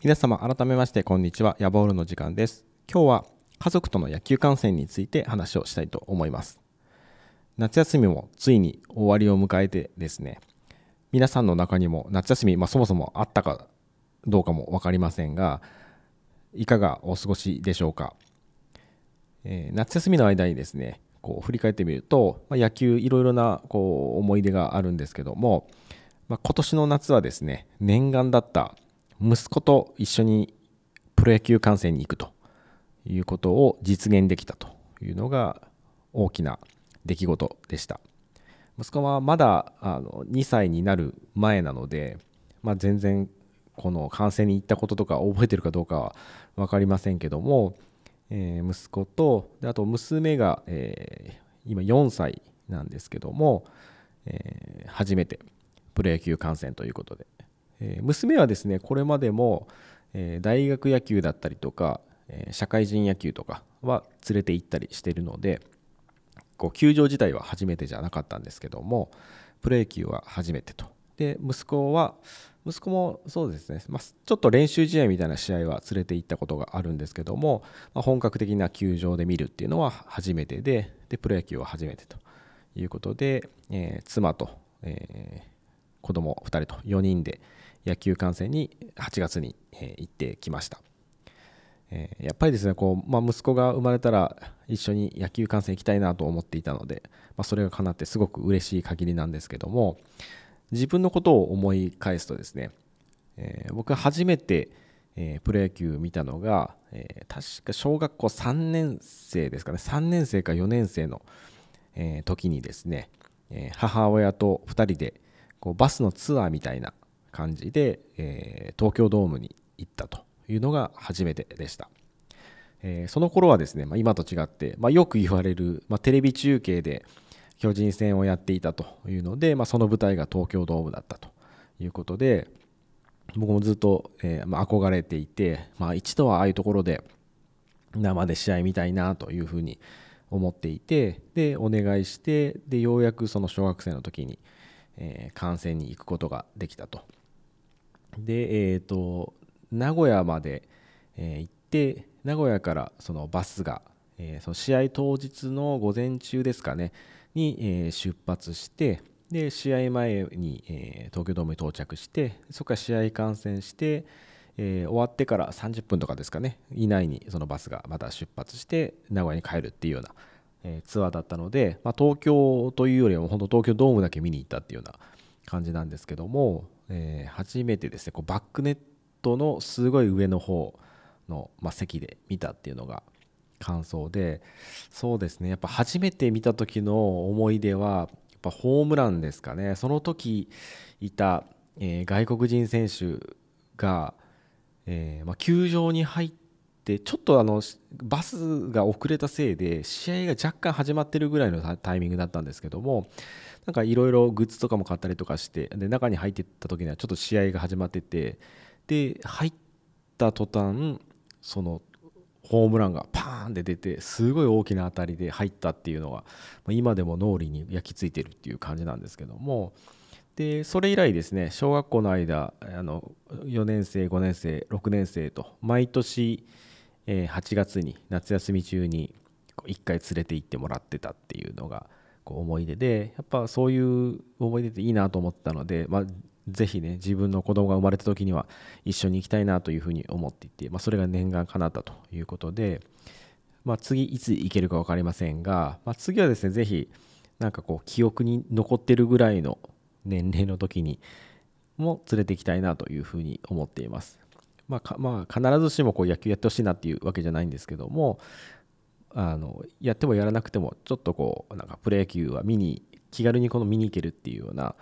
皆様改めましてこんにちは。ヤボールの時間です。今日は家族との野球観戦について話をしたいと思います。夏休みもついに終わりを迎えてですね皆さんの中にも夏休み、まあ、そもそもあったかどうかも分かりませんがいかがお過ごしでしょうか、えー、夏休みの間にですねこう振り返ってみると、まあ、野球いろいろなこう思い出があるんですけども、まあ、今年の夏はですね念願だった息子と一緒にプロ野球観戦に行くということを実現できたというのが大きな出来事でした。息子はまだあの2歳になる前なので、まあ、全然この観戦に行ったこととか覚えてるかどうかは分かりませんけども、えー、息子とであと娘が、えー、今4歳なんですけども、えー、初めてプロ野球観戦ということで。え娘はですねこれまでも、え大学野球だったりとか、え社会人野球とかは連れて行ったりしてるのでこう球場自体は初めてじゃなかったんですけどもプロ野球は初めてと。で息子は息子もそうですね、まあ、ちょっと練習試合みたいな試合は連れて行ったことがあるんですけども、まあ、本格的な球場で見るっていうのは初めてででプロ野球は初めてということで、えー、妻と、えー、子供2人と4人で野球観戦に8月に、行ってきました、やっぱりですねこう、まあ、息子が生まれたら一緒に野球観戦行きたいなと思っていたので、まあ、それが叶ってすごく嬉しい限りなんですけども自分のことを思い返すとですね、僕初めて、プロ野球見たのが、確か小学校3年生ですかね3年生か4年生の、時にですね、母親と2人でこうバスのツアーみたいな感じで、えー、東京ドームに行ったというのが初めてでした。えー、その頃はですね、まあ、今と違って、まあ、よく言われる、まあ、テレビ中継で巨人戦をやっていたというので、ま、その舞台が東京ドームだったということで僕もずっと、えーま、憧れていて、まあ、一度はああいうところで生で試合見たいなというふうに思っていてでお願いしてでようやくその小学生の時に、え、観戦に行くことができたと。で、えーと、名古屋まで、えー、行って名古屋からそのバスが、えー、その試合当日の午前中ですかねに、え、出発してで試合前に、え、東京ドームに到着してそこから試合観戦して、え、終わってから30分とかですかね以内にそのバスがまた出発して名古屋に帰るっていうような、えー、ツアーだったので、まあ、東京というよりも本当東京ドームだけ見に行ったっていうような感じなんですけどもえー、初めてですねこうバックネットのすごい上の方の、まあ、席で見たっていうのが感想でそうですねやっぱ初めて見た時の思い出はやっぱホームランですかね。その時いた、えー、外国人選手が、えー、まあ、球場に入ってでちょっとあのバスが遅れたせいで試合が若干始まってるぐらいのタイミングだったんですけどもなんかいろいろグッズとかも買ったりとかしてで中に入ってった時にはちょっと試合が始まっててで入った途端そのホームランがパーンって出てすごい大きな当たりで入ったっていうのが今でも脳裏に焼き付いてるっていう感じなんですけどもでそれ以来ですね小学校の間あの4年生5年生6年生と毎年8月に夏休み中に1回連れて行ってもらってたっていうのがこう思い出でやっぱそういう思い出っていいなと思ったので、まあ、ぜひね自分の子供が生まれた時には一緒に行きたいなというふうに思っていて、まあ、それが念願かなったということで、まあ、次いつ行けるか分かりませんが、まあ、次はですねぜひなんかこう記憶に残ってるぐらいの年齢の時にも連れて行きたいなというふうに思っています。まあ、まあ、必ずしもこう野球やってほしいなっていうわけじゃないんですけどもあのやってもやらなくてもちょっとこうなんかプロ野球は見に気軽にこの見に行けるっていうような、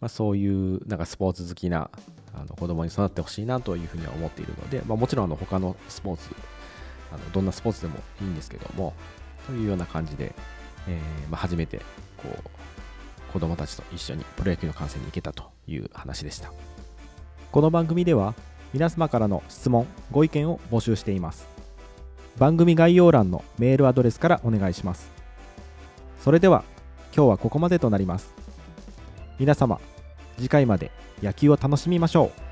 まあ、そういうなんかスポーツ好きなあの子供に育ってほしいなというふうには思っているので、まあ、もちろんあの他のスポーツあのどんなスポーツでもいいんですけどもというような感じで、えーまあ、初めてこう子供たちと一緒にプロ野球の観戦に行けたという話でした。この番組では皆様からの質問ご意見を募集しています。番組概要欄のメールアドレスからお願いします。それでは今日はここまでとなります。皆様次回まで野球を楽しみましょう。